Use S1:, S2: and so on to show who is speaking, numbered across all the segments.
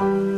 S1: 嗯。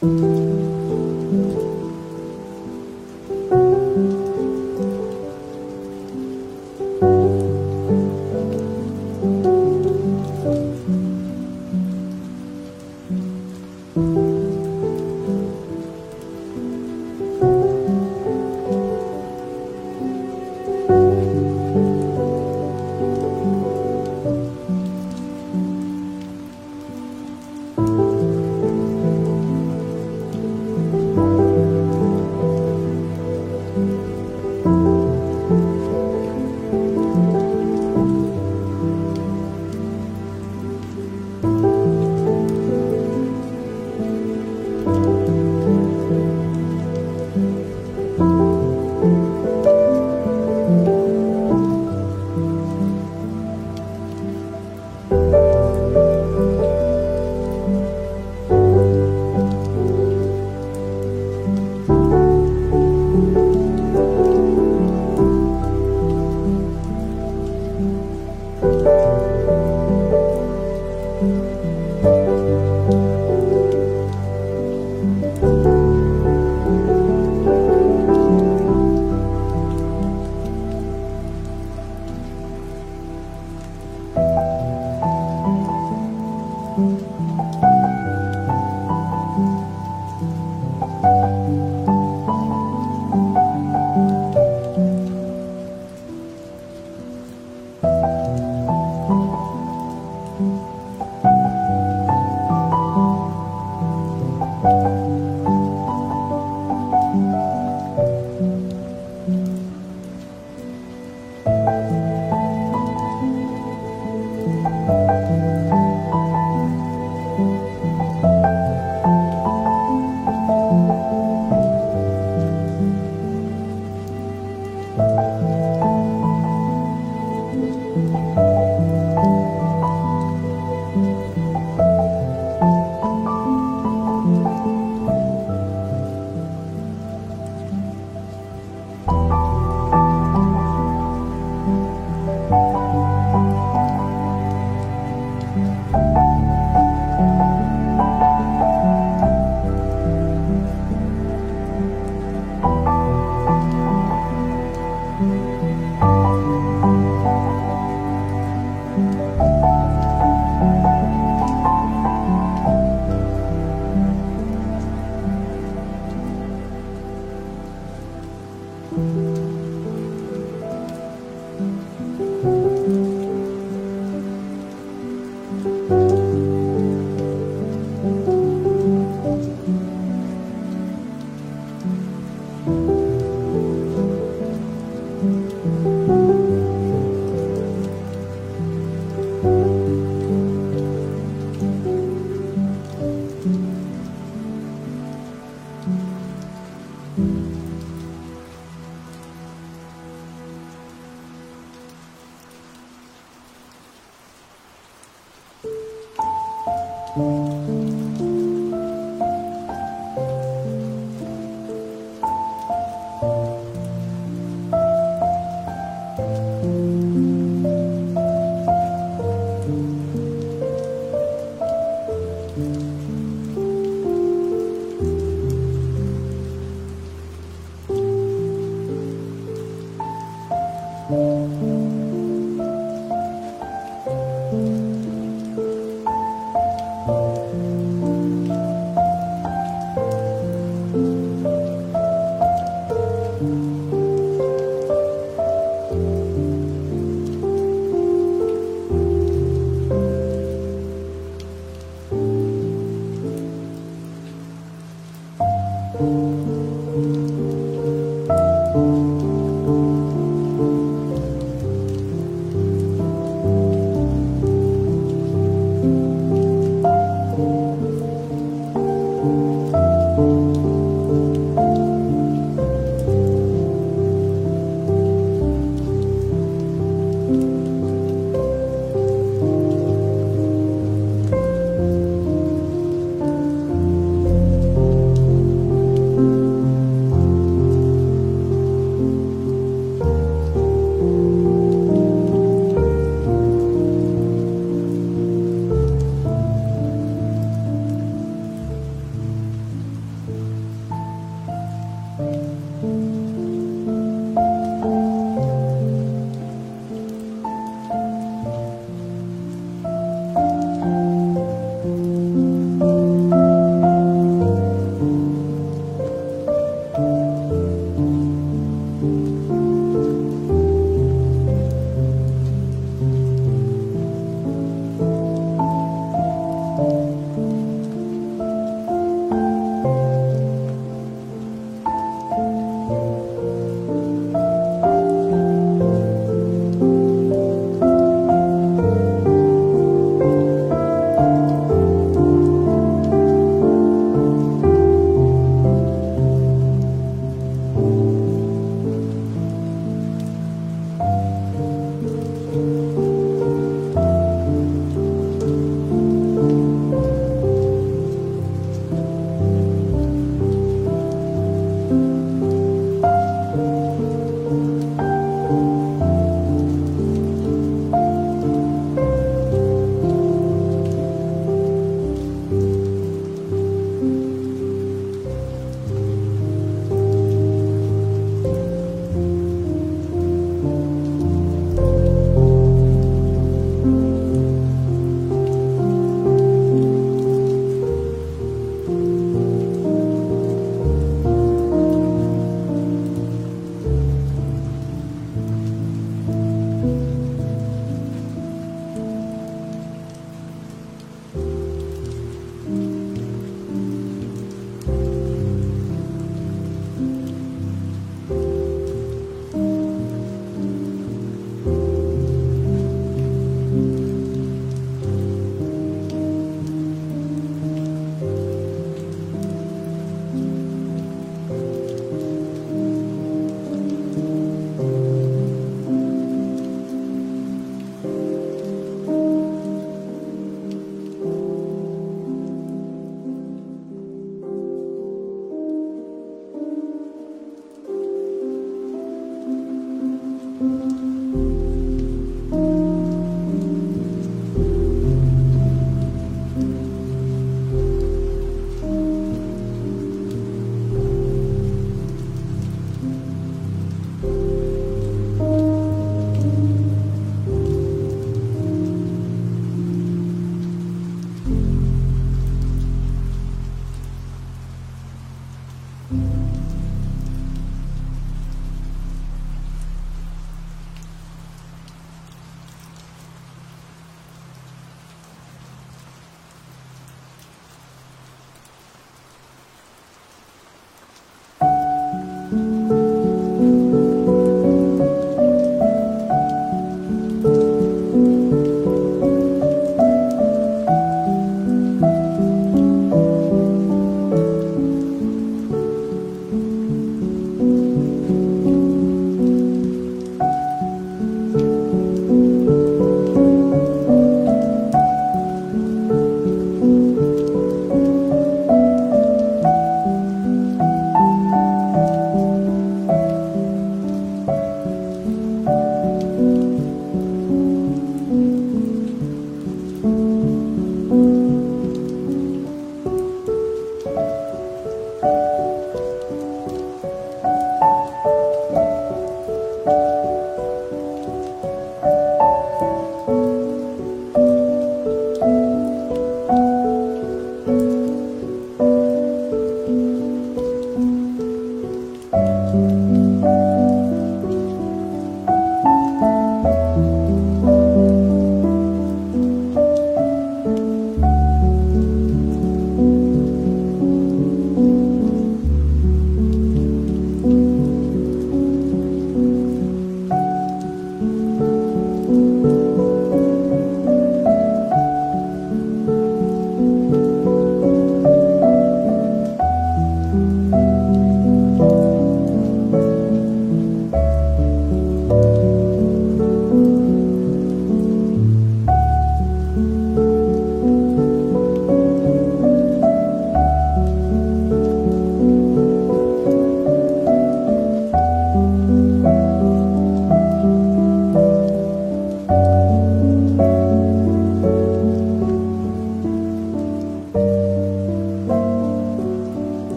S1: Thank you.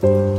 S1: Thank you.